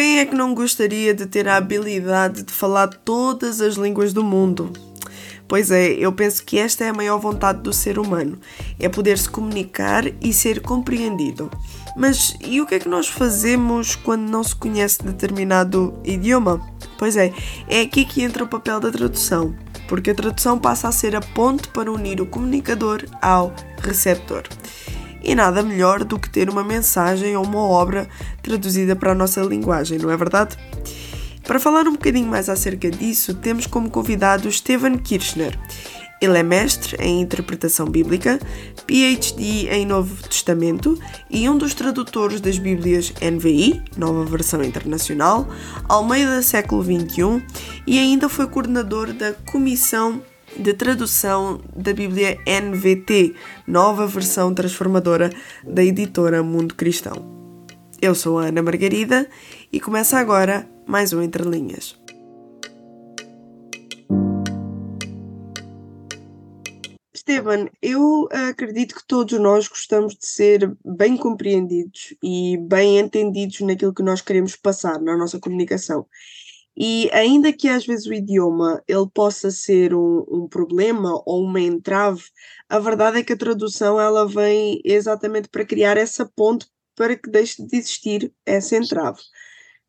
Quem é que não gostaria de ter a habilidade de falar todas as línguas do mundo? Pois é, eu penso que esta é a maior vontade do ser humano: é poder se comunicar e ser compreendido. Mas e o que é que nós fazemos quando não se conhece determinado idioma? Pois é, é aqui que entra o papel da tradução, porque a tradução passa a ser a ponte para unir o comunicador ao receptor. E nada melhor do que ter uma mensagem ou uma obra traduzida para a nossa linguagem, não é verdade? Para falar um bocadinho mais acerca disso, temos como convidado Steven Kirchner. Ele é mestre em interpretação bíblica, PhD em Novo Testamento e um dos tradutores das Bíblias NVI, Nova Versão Internacional, Almeida Século XXI e ainda foi coordenador da Comissão de tradução da Bíblia NVT, nova versão transformadora da editora Mundo Cristão. Eu sou a Ana Margarida e começa agora mais um Entre Linhas. Esteban, eu acredito que todos nós gostamos de ser bem compreendidos e bem entendidos naquilo que nós queremos passar na nossa comunicação. E ainda que às vezes o idioma ele possa ser um, um, problema ou uma entrave, a verdade é que a tradução ela vem exatamente para criar essa ponte para que deixe de existir essa entrave.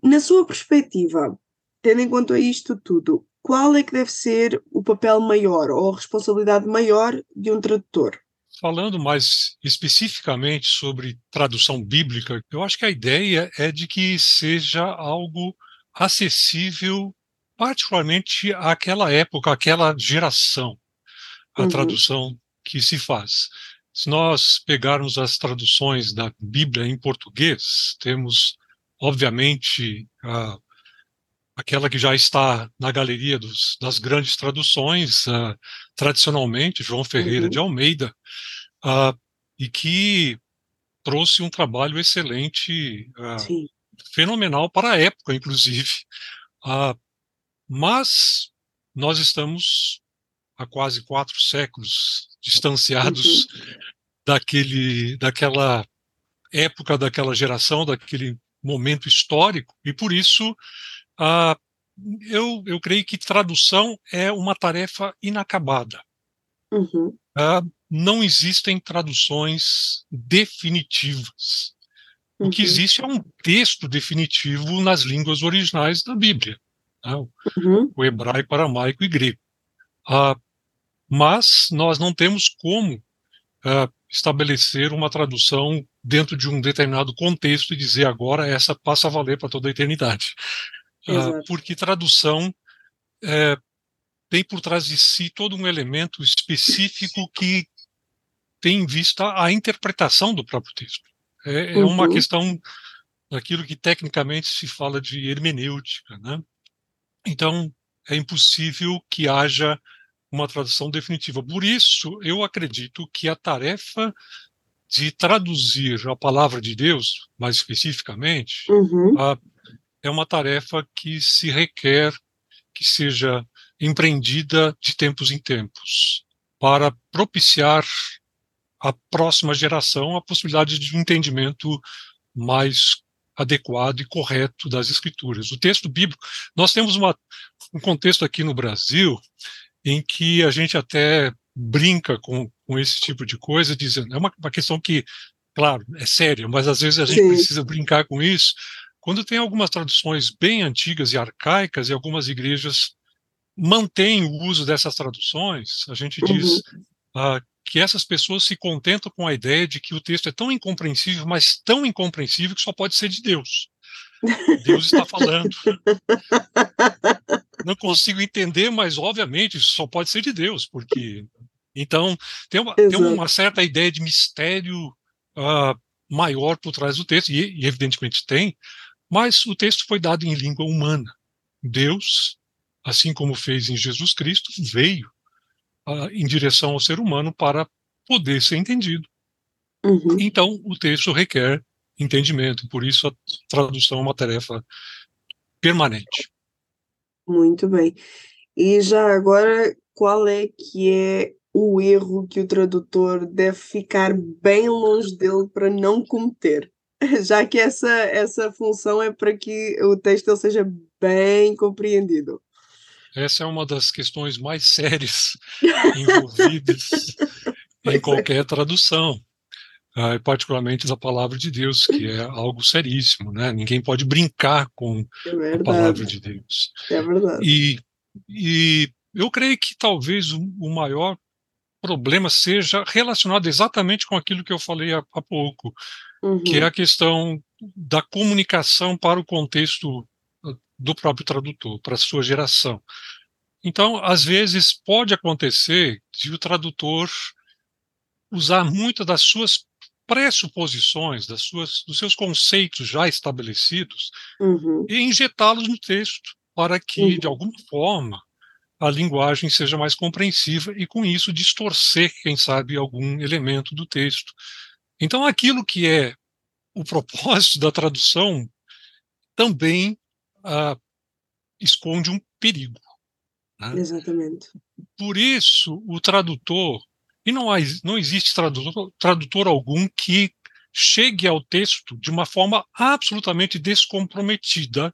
Na sua perspectiva, tendo em conta isto tudo, qual é que deve ser o papel maior ou a responsabilidade maior de um tradutor? Falando mais especificamente sobre tradução bíblica, eu acho que a ideia é de que seja algo acessível particularmente àquela época, àquela geração, a uhum. tradução que se faz. Se nós pegarmos as traduções da Bíblia em português, temos, obviamente, a, aquela que já está na galeria dos, das grandes traduções, uh, tradicionalmente, João Ferreira uhum. de Almeida, uh, e que trouxe um trabalho excelente fenomenal para a época, inclusive. Ah, mas nós estamos há quase quatro séculos distanciados uhum. daquele, daquela época, daquela geração, daquele momento histórico, e por isso ah, eu, eu creio que tradução é uma tarefa inacabada. Uhum. Ah, não existem traduções definitivas. O que uhum. existe é um texto definitivo nas línguas originais da Bíblia, né? uhum. o hebraico, aramaico e grego. Ah, mas nós não temos como ah, estabelecer uma tradução dentro de um determinado contexto e dizer agora essa passa a valer para toda a eternidade. Ah, porque tradução é, tem por trás de si todo um elemento específico que tem em vista a interpretação do próprio texto. É, é uma uhum. questão daquilo que tecnicamente se fala de hermenêutica, né? Então, é impossível que haja uma tradução definitiva. Por isso, eu acredito que a tarefa de traduzir a palavra de Deus, mais especificamente, uhum. a, é uma tarefa que se requer que seja empreendida de tempos em tempos, para propiciar à próxima geração a possibilidade de um entendimento mais adequado e correto das escrituras. O texto bíblico, nós temos uma, um contexto aqui no Brasil em que a gente até brinca com, com esse tipo de coisa, dizendo, é uma, uma questão que, claro, é séria, mas às vezes a gente Sim. precisa brincar com isso, quando tem algumas traduções bem antigas e arcaicas e algumas igrejas mantêm o uso dessas traduções, a gente diz uhum. ah, que essas pessoas se contentam com a ideia de que o texto é tão incompreensível, mas tão incompreensível que só pode ser de Deus. Deus está falando. Não consigo entender, mas obviamente isso só pode ser de Deus, porque então tem uma, tem uma certa ideia de mistério uh, maior por trás do texto, e, e evidentemente tem, mas o texto foi dado em língua humana. Deus, assim como fez em Jesus Cristo, veio em direção ao ser humano para poder ser entendido. Uhum. Então, o texto requer entendimento, por isso a tradução é uma tarefa permanente. Muito bem. E já agora, qual é que é o erro que o tradutor deve ficar bem longe dele para não cometer? Já que essa, essa função é para que o texto seja bem compreendido. Essa é uma das questões mais sérias envolvidas em é. qualquer tradução, uh, particularmente da palavra de Deus, que é algo seríssimo, né? Ninguém pode brincar com é a palavra de Deus. É verdade. E, e eu creio que talvez o, o maior problema seja relacionado exatamente com aquilo que eu falei há, há pouco, uhum. que é a questão da comunicação para o contexto do próprio tradutor, para a sua geração. Então, às vezes, pode acontecer de o tradutor usar muito das suas pressuposições, das suas, dos seus conceitos já estabelecidos uhum. e injetá-los no texto, para que, uhum. de alguma forma, a linguagem seja mais compreensiva e, com isso, distorcer, quem sabe, algum elemento do texto. Então, aquilo que é o propósito da tradução também ah, esconde um perigo. Né? Exatamente. Por isso, o tradutor, e não, há, não existe tradutor, tradutor algum que chegue ao texto de uma forma absolutamente descomprometida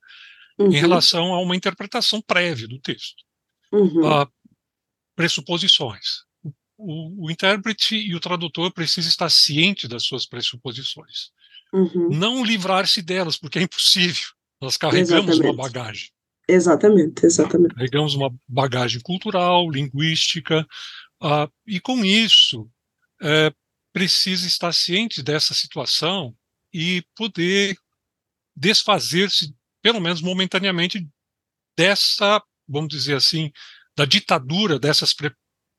uhum. em relação a uma interpretação prévia do texto. Uhum. Uh, pressuposições. O, o, intérprete e o tradutor precisam estar cientes das suas pressuposições. Uhum. Não livrar-se delas, porque é impossível. Nós carregamos Exatamente. uma bagagem. Exatamente, exatamente. Carregamos uma bagagem cultural, linguística, uh, e com isso é, precisa estar ciente dessa situação e poder desfazer-se, pelo menos momentaneamente, dessa, vamos dizer assim, da ditadura dessas pre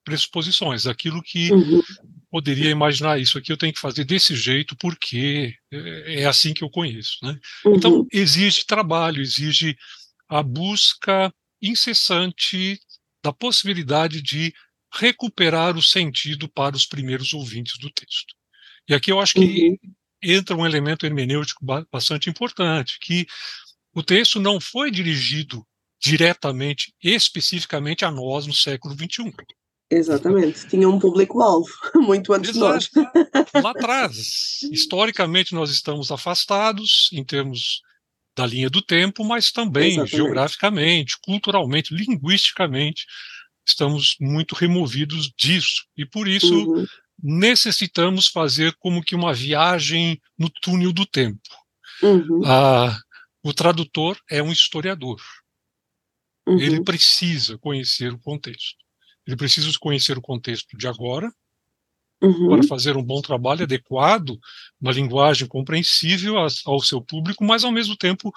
pressuposições, aquilo que uhum. Poderia imaginar isso aqui eu tenho que fazer desse jeito porque é, é assim que eu conheço, né? Uhum. Então exige trabalho, exige a busca incessante da possibilidade de recuperar o sentido para os primeiros ouvintes do texto. E aqui eu acho que uhum. entra um elemento hermenêutico bastante importante, que o texto não foi dirigido diretamente, especificamente a nós no século XXI. Exatamente, tinha um público-alvo muito antes Exato. de nós. Lá atrás, historicamente, nós estamos afastados em termos da linha do tempo, mas também Exatamente. geograficamente, culturalmente, linguisticamente, estamos muito removidos disso. E por isso uhum. necessitamos fazer como que uma viagem no túnel do tempo. Uhum. Ah, o tradutor é um historiador. Uhum. Ele precisa conhecer o contexto. Ele precisa conhecer o contexto de agora, uhum. para fazer um bom trabalho adequado, uma linguagem compreensível ao seu público, mas ao mesmo tempo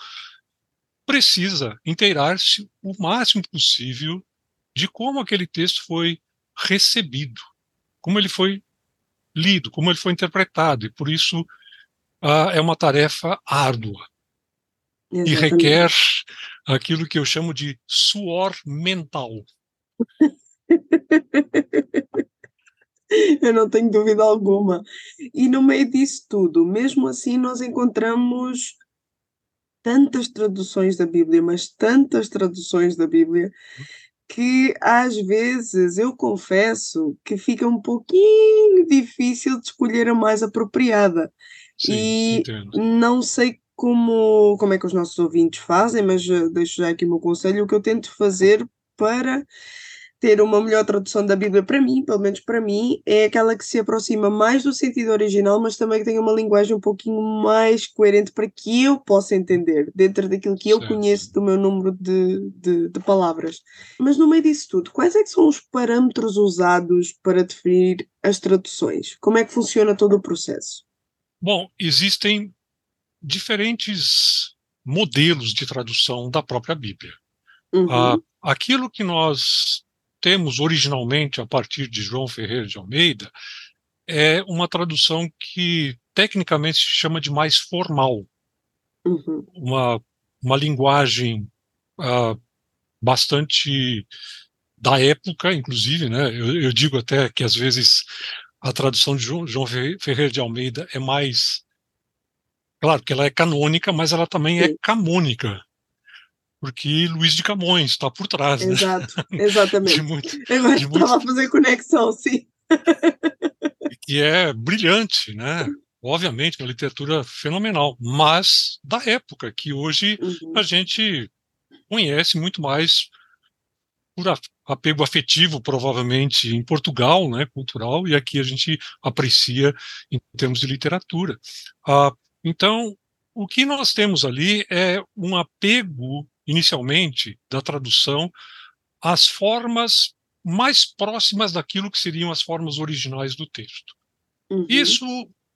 precisa inteirar-se o máximo possível de como aquele texto foi recebido, como ele foi lido, como ele foi interpretado, e por isso ah, é uma tarefa árdua Exatamente. e requer aquilo que eu chamo de suor mental. Eu não tenho dúvida alguma. E no meio disso tudo, mesmo assim, nós encontramos tantas traduções da Bíblia, mas tantas traduções da Bíblia, que às vezes eu confesso que fica um pouquinho difícil de escolher a mais apropriada. Sim, e entendo. não sei como, como é que os nossos ouvintes fazem, mas eh, deixo já aqui o meu conselho, o que eu tento fazer para ter uma melhor tradução da Bíblia para mim, pelo menos para mim, é aquela que se aproxima mais do sentido original, mas também que tenha uma linguagem um pouquinho mais coerente para que eu possa entender, dentro daquilo que certo. eu conheço do meu número de, de, de, palavras. Mas no meio disso tudo, quais é que são os parâmetros usados para definir as traduções? Como é que funciona todo o processo? Bom, existem diferentes modelos de tradução da própria Bíblia. Uhum. Ah, aquilo que nós temos originalmente a partir de João Ferreira de Almeida é uma tradução que tecnicamente se chama de mais formal, uhum. uma, uma linguagem uh, bastante da época, inclusive, né? Eu, eu, digo até que às vezes a tradução de João, João Ferreira de Almeida é mais, claro que ela é canônica, mas ela também é é camônica porque Luiz de Camões está por trás, né? Exato, exatamente. de muito, Eu estava muito... a fazer conexão, sim. que é brilhante, né? obviamente, uma literatura fenomenal, mas da época, que hoje Uhum. a gente conhece muito mais por apego afetivo, provavelmente, em Portugal, né, cultural, e aqui a gente aprecia em termos de literatura. Ah, então, o que nós temos ali é um apego, inicialmente, da tradução às formas mais próximas daquilo que seriam as formas originais do texto. Uhum. Isso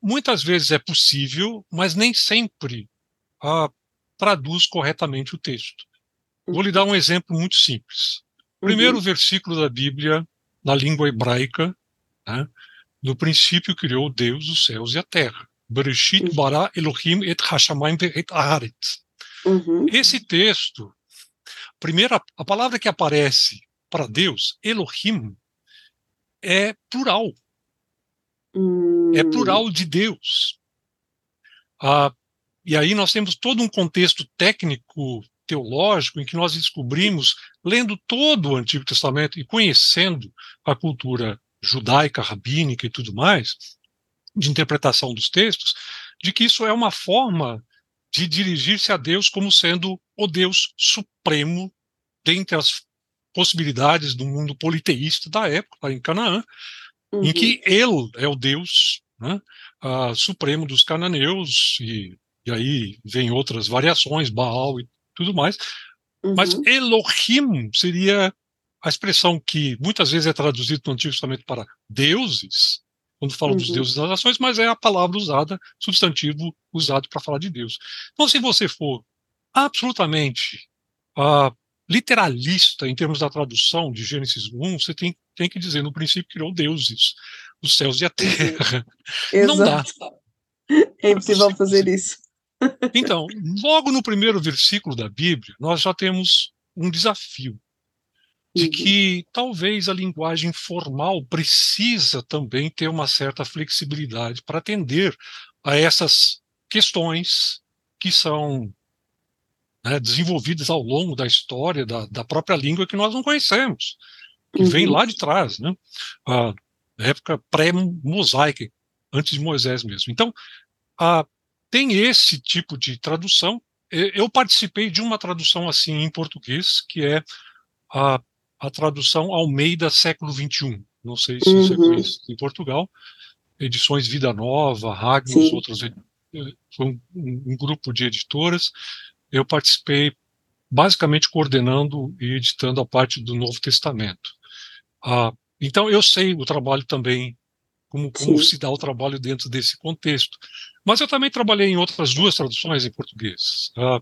muitas vezes é possível, mas nem sempre ah, traduz corretamente o texto. Vou lhe dar um exemplo muito simples. Primeiro Uhum. versículo da Bíblia, na língua hebraica, né? no princípio criou Deus os céus e a terra. Bereshit Uhum. bara Elohim et hashamayim et haaretz. Uhum. Esse texto, primeira, a palavra que aparece para Deus, Elohim, é plural, é Hum. plural de Deus. Ah, e aí nós temos todo um contexto técnico teológico em que nós descobrimos, lendo todo o Antigo Testamento e conhecendo a cultura judaica, rabínica e tudo mais, de interpretação dos textos, de que isso é uma forma de dirigir-se a Deus como sendo o Deus supremo dentre as possibilidades do mundo politeísta da época, lá em Canaã, Uhum. em que ele é o Deus né, ah, supremo dos cananeus, e, e aí vem outras variações, Baal e tudo mais, mas Uhum. Elohim seria a expressão que muitas vezes é traduzida no Antigo Testamento para deuses, quando fala dos Uhum. deuses das nações, mas é a palavra usada, substantivo usado para falar de Deus. Então, se você for absolutamente ah, literalista em termos da tradução de Gênesis 1, você tem, tem que dizer, no princípio criou deuses, os céus e a terra. Não dá. Exato. É impossível fazer isso. Então, logo no primeiro versículo da Bíblia, nós já temos um desafio de Uhum. que talvez a linguagem formal precisa também ter uma certa flexibilidade para atender a essas questões que são né, desenvolvidas ao longo da história da, da própria língua que nós não conhecemos, que vem Uhum. lá de trás, né? A época pré-mosaica, antes de Moisés mesmo. Então, a, tem esse tipo de tradução. Eu participei de uma tradução assim em português, que é a, a tradução Almeida século XXI. Não sei se isso é Uhum. conhecido em Portugal. Edições Vida Nova, Ragnos, Sim. outras. eh, Foi um, um- grupo de editoras. Eu participei basicamente coordenando e editando a parte do Novo Testamento. Ah, então, eu sei o trabalho também, como, como se dá o trabalho dentro desse contexto. Mas eu também trabalhei em outras duas traduções em português. Ah,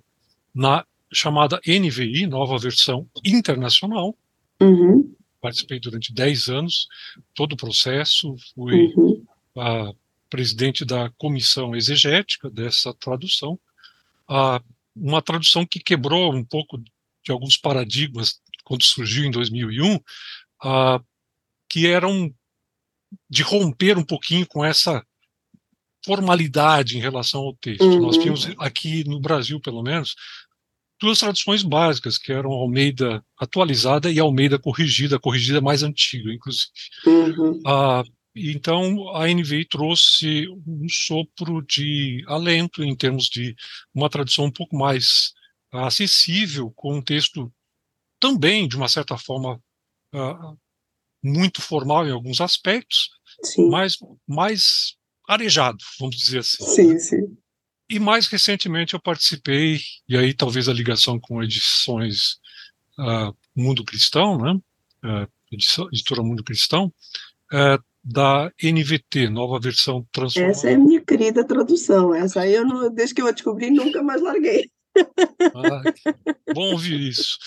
na chamada NVI, Nova Versão Internacional, Uhum. participei durante 10 anos, todo o processo, fui Uhum. a presidente da comissão exegética dessa tradução, a uma tradução que quebrou um pouco de alguns paradigmas quando surgiu em 2001, a que eram de romper um pouquinho com essa formalidade em relação ao texto. Uhum. Nós tínhamos aqui no Brasil, pelo menos, duas traduções básicas, que eram Almeida atualizada e Almeida corrigida, a corrigida mais antiga, inclusive. Uhum. Ah, então, a NVI trouxe um sopro de alento em termos de uma tradução um pouco mais acessível, com um texto também, de uma certa forma, ah, muito formal em alguns aspectos, Sim. mas mais arejado, vamos dizer assim. Sim, sim. E mais recentemente eu participei, e aí talvez a ligação com edições ah, Mundo Cristão, né? Ah, edição- editora Mundo Cristão, ah, da NVT, nova versão transformada. Essa é a minha querida tradução. Essa aí eu não, desde que eu a descobri, nunca mais larguei. Ah, bom ouvir isso.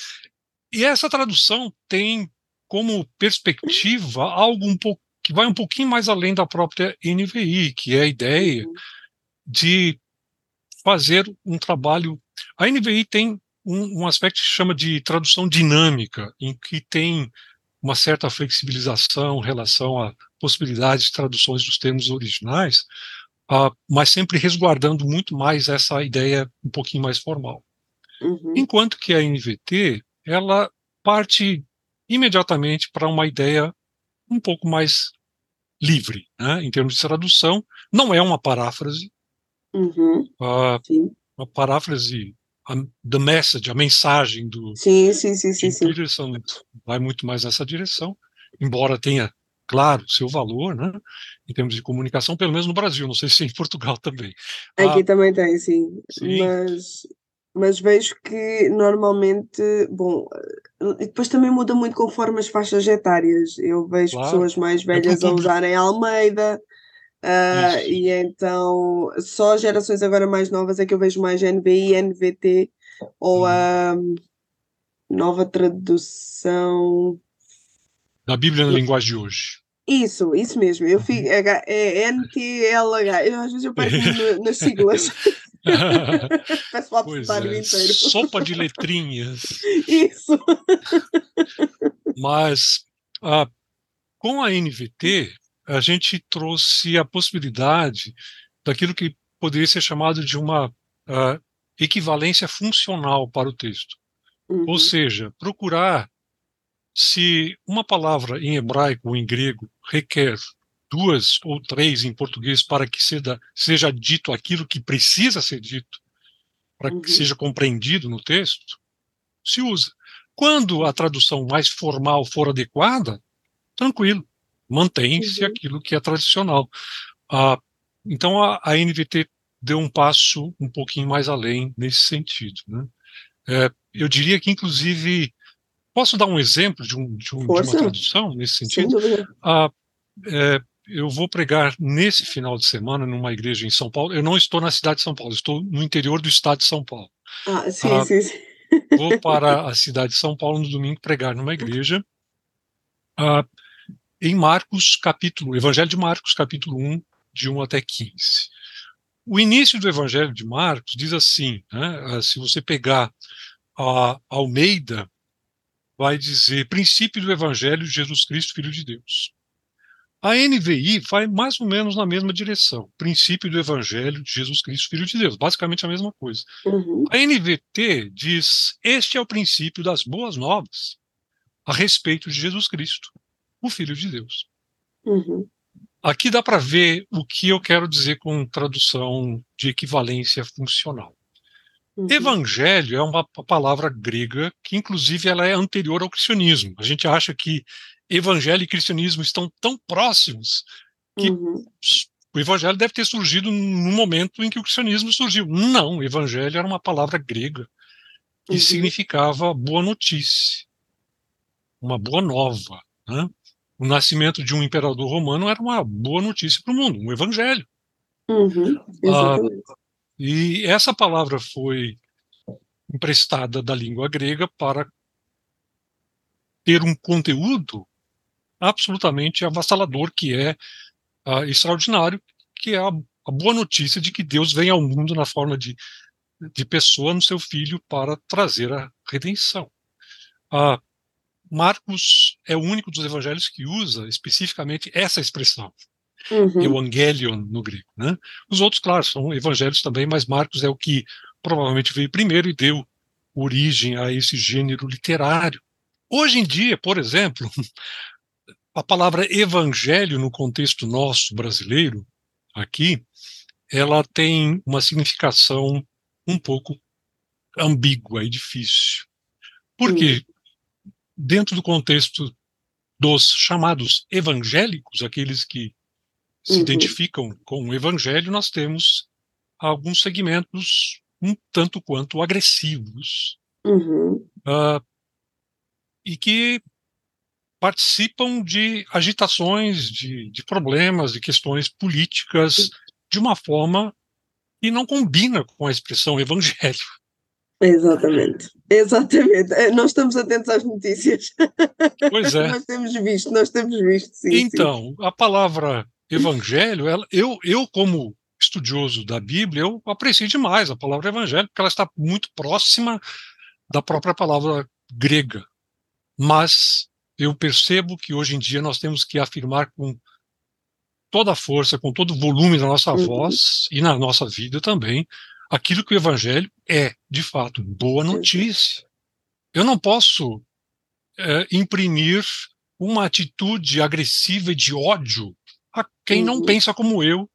E essa tradução tem como perspectiva algo um pouco que vai um pouquinho mais além da própria NVI, que é a ideia Uhum. de fazer um trabalho. A NVI tem um, um aspecto que se chama de tradução dinâmica, em que tem uma certa flexibilização em relação a possibilidades de traduções dos termos originais, ah, mas sempre resguardando muito mais essa ideia um pouquinho mais formal. Uhum. Enquanto que a NVT, ela parte imediatamente para uma ideia um pouco mais livre, né, em termos de tradução. Não é uma paráfrase. Uhum. Uh, uma paráfrase, a, the message, a mensagem do sim, sim, sim, sim, sim. Peterson vai muito mais nessa direção, embora tenha, claro, seu valor, né, em termos de comunicação, pelo menos no Brasil, não sei se em Portugal também. Aqui ah, também tem, sim. sim. Mas mas vejo que normalmente, bom, depois também muda muito conforme as faixas etárias. Eu vejo claro. pessoas mais é velhas é a usarem Almeida, uh, e então só gerações agora mais novas é que eu vejo mais NBI, NVT ou a hum. nova tradução da Bíblia na linguagem de hoje. Isso, isso mesmo. Eu fico, é, é NTLH. Eu, às vezes eu perco nas siglas. Peço o é, inteiro. Sopa de letrinhas. Isso. Mas ah, com a NVT, a gente trouxe a possibilidade daquilo que poderia ser chamado de uma ah, equivalência funcional para o texto. Uhum. Ou seja, procurar se uma palavra em hebraico ou em grego requer duas ou três em português para que seja, seja dito aquilo que precisa ser dito, para uhum. que seja compreendido no texto, se usa. Quando a tradução mais formal for adequada, tranquilo, mantém-se uhum. aquilo que é tradicional. Ah, então a, a, NVT deu um passo um pouquinho mais além nesse sentido. Né? É, eu diria que, inclusive, posso dar um exemplo de, um, de, um, de uma tradução nesse sentido? Ah, é, eu vou pregar nesse final de semana numa igreja em São Paulo. Eu não estou na cidade de São Paulo, estou no interior do estado de São Paulo. Ah, sim, ah, sim, sim. Vou para a cidade de São Paulo no domingo pregar numa igreja. Ah, em Marcos, capítulo, Evangelho de Marcos, capítulo 1, de 1 até 15. O início do Evangelho de Marcos diz assim: né, ah, se você pegar a Almeida, vai dizer princípio do Evangelho de Jesus Cristo, Filho de Deus. A NVI vai mais ou menos na mesma direção. Princípio do Evangelho de Jesus Cristo, Filho de Deus. Basicamente a mesma coisa. Uhum. A NVT diz: Este é o princípio das boas novas a respeito de Jesus Cristo, o Filho de Deus. Uhum. Aqui dá para ver o que eu quero dizer com tradução de equivalência funcional. Uhum. Evangelho é uma palavra grega que, inclusive, ela é anterior ao cristianismo. A gente acha que evangelho e cristianismo estão tão próximos que uhum. o evangelho deve ter surgido no momento em que o cristianismo surgiu. Não, evangelho era uma palavra grega que uhum. significava boa notícia, uma boa nova. Né? O nascimento de um imperador romano era uma boa notícia para o mundo, um evangelho. Uhum. Ah, e essa palavra foi emprestada da língua grega para ter um conteúdo absolutamente avassalador, que é uh, extraordinário, que é a, a, boa notícia de que Deus vem ao mundo na forma de, de pessoa no seu filho para trazer a redenção. Uh, Marcos é o único dos evangelhos que usa especificamente essa expressão, uhum. evangelion no grego. Né? Os outros, claro, são evangelhos também, mas Marcos é o que provavelmente veio primeiro e deu origem a esse gênero literário. Hoje em dia, por exemplo, a palavra evangelho no contexto nosso brasileiro aqui, ela tem uma significação um pouco ambígua e difícil. Porque dentro do contexto dos chamados evangélicos, aqueles que se uhum. identificam com o evangelho, nós temos alguns segmentos um tanto quanto agressivos uhum. uh, e que participam de agitações, de, de problemas, de questões políticas, de uma forma que não combina com a expressão evangelho. Exatamente, exatamente. É, nós estamos atentos às notícias. Pois é. nós temos visto, nós temos visto, sim. Então, sim. a palavra evangelho, ela, eu, eu, como estudioso da Bíblia, eu aprecio demais a palavra evangelho, porque ela está muito próxima da própria palavra grega. Mas eu percebo que hoje em dia nós temos que afirmar com toda a força, com todo o volume da nossa uhum. voz e na nossa vida também, aquilo que o Evangelho é, de fato, boa notícia. Eu não posso é, imprimir uma atitude agressiva e de ódio a quem uhum. não pensa como eu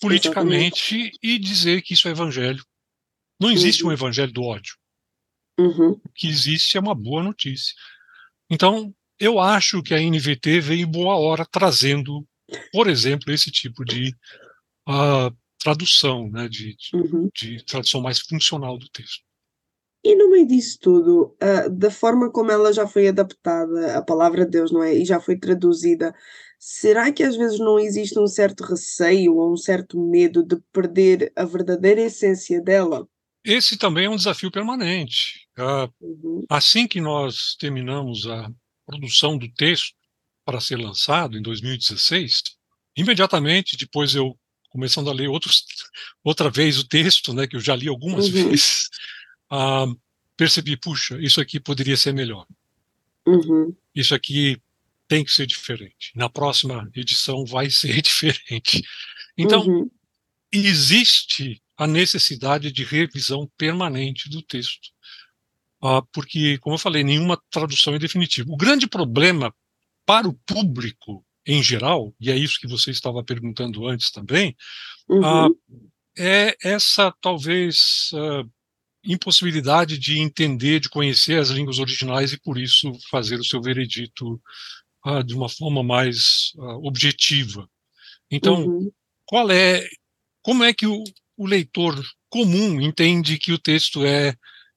politicamente e dizer que isso é evangelho. Não existe uhum. um evangelho do ódio. Uhum. O que existe é uma boa notícia. Então, eu acho que a NVT veio em boa hora trazendo, por exemplo, esse tipo de uh, tradução, né, de, de, uhum. de, tradução mais funcional do texto. E no meio disso tudo, uh, da forma como ela já foi adaptada, a palavra de Deus, não é? E já foi traduzida, será que às vezes não existe um certo receio ou um certo medo de perder a verdadeira essência dela? Esse também é um desafio permanente. Uh, uhum. Assim que nós terminamos a produção do texto para ser lançado em 2016, imediatamente depois eu começando a ler outros, outra vez o texto, né, que eu já li algumas uhum. vezes, uh, percebi, puxa, isso aqui poderia ser melhor. Uhum. Isso aqui tem que ser diferente. Na próxima edição vai ser diferente. Então, uhum. existe a necessidade de revisão permanente do texto. Uh, porque, como eu falei, nenhuma tradução é definitiva. O grande problema para o público em geral, e é isso que você estava perguntando antes também, uhum. uh, é essa talvez uh, impossibilidade de entender, de conhecer as línguas originais e por isso fazer o seu veredito uh, de uma forma mais objetiva. Então, uhum. qual é, como é que o, o, leitor comum entende que o texto é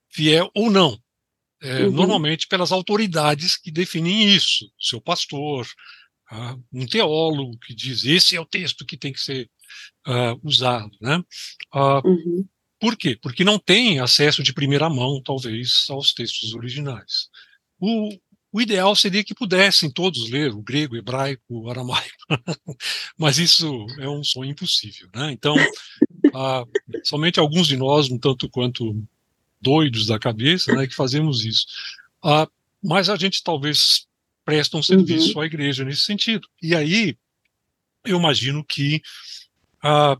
fiel ou não? É, uhum. Normalmente pelas autoridades que definem isso, seu pastor, uh, um teólogo que diz esse é o texto que tem que ser uh, usado, né? Uh, uhum. Por quê? Porque não tem acesso de primeira mão, talvez, aos textos originais. O, o ideal seria que pudessem todos ler o grego, o hebraico, o aramaico, mas isso é um sonho impossível, né? Então, somente alguns de nós, um tanto quanto doidos da cabeça, né, que fazemos isso. mas a gente talvez prestam serviço uhum. à igreja nesse sentido. E aí, eu imagino que ah,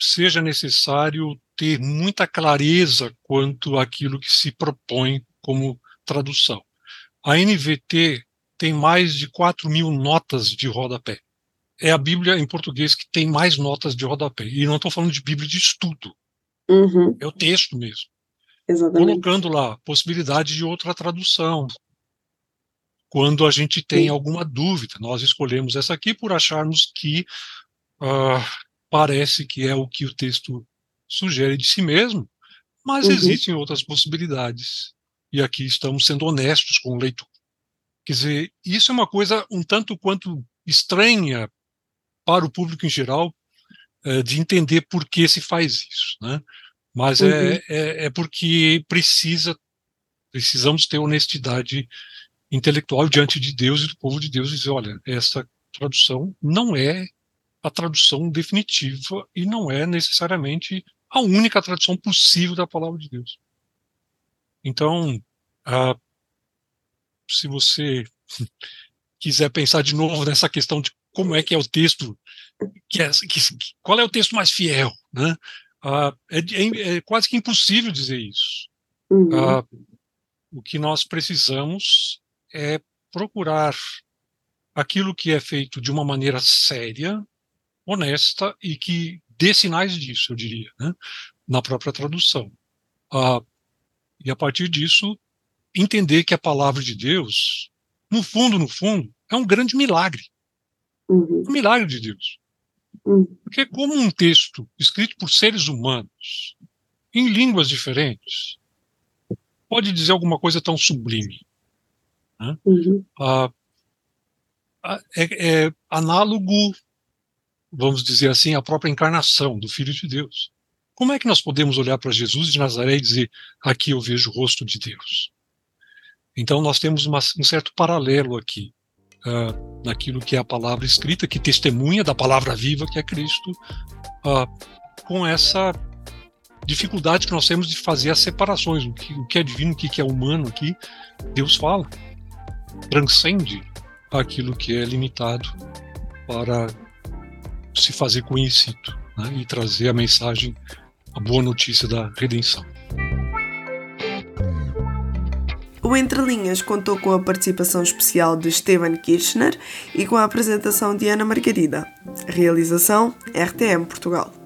seja necessário ter muita clareza quanto àquilo que se propõe como tradução. A NVT tem mais de 4 mil notas de rodapé. É a Bíblia em português que tem mais notas de rodapé. E não estou falando de Bíblia de estudo. Uhum. É o texto mesmo. Exatamente. Colocando lá possibilidade de outra tradução, quando a gente tem alguma dúvida. Nós escolhemos essa aqui por acharmos que uh, parece que é o que o texto sugere de si mesmo, mas uhum. existem outras possibilidades. E aqui estamos sendo honestos com o leitor. Quer dizer, isso é uma coisa um tanto quanto estranha para o público em geral uh, de entender por que se faz isso, né? Mas é, uhum. é, é, é porque precisa precisamos ter honestidade intelectual diante de Deus e do povo de Deus dizer, olha, essa tradução não é a tradução definitiva e não é necessariamente a única tradução possível da palavra de Deus. Então, ah, se você quiser pensar de novo nessa questão de como é que é o texto, que é, que, qual é o texto mais fiel, né? Ah, é, é, é, quase que impossível dizer isso. Uhum. Ah, o que nós precisamos é procurar aquilo que é feito de uma maneira séria, honesta e que dê sinais disso, eu diria, né? na própria tradução. Ah, e a partir disso, entender que a palavra de Deus, no fundo, no fundo, é um grande milagre. Uhum. Um milagre de Deus. Uhum. Porque, como um texto escrito por seres humanos, em línguas diferentes, pode dizer alguma coisa tão sublime? Né? Uhum. Ah, é, é, análogo, vamos dizer assim, à própria encarnação do Filho de Deus. Como é que nós podemos olhar para Jesus de Nazaré e dizer: aqui eu vejo o rosto de Deus? Então nós temos uma, um certo paralelo aqui uh, naquilo que é a palavra escrita, que testemunha da palavra viva que é Cristo, uh, com essa dificuldade que nós temos de fazer as separações, o que, o que é divino, o que é humano aqui, Deus fala transcende aquilo que é limitado para se fazer conhecido né, e trazer a mensagem, a boa notícia da redenção. O Entre Linhas contou com a participação especial de Steven Kirchner e com a apresentação de Ana Margarida. Realização RTM Portugal.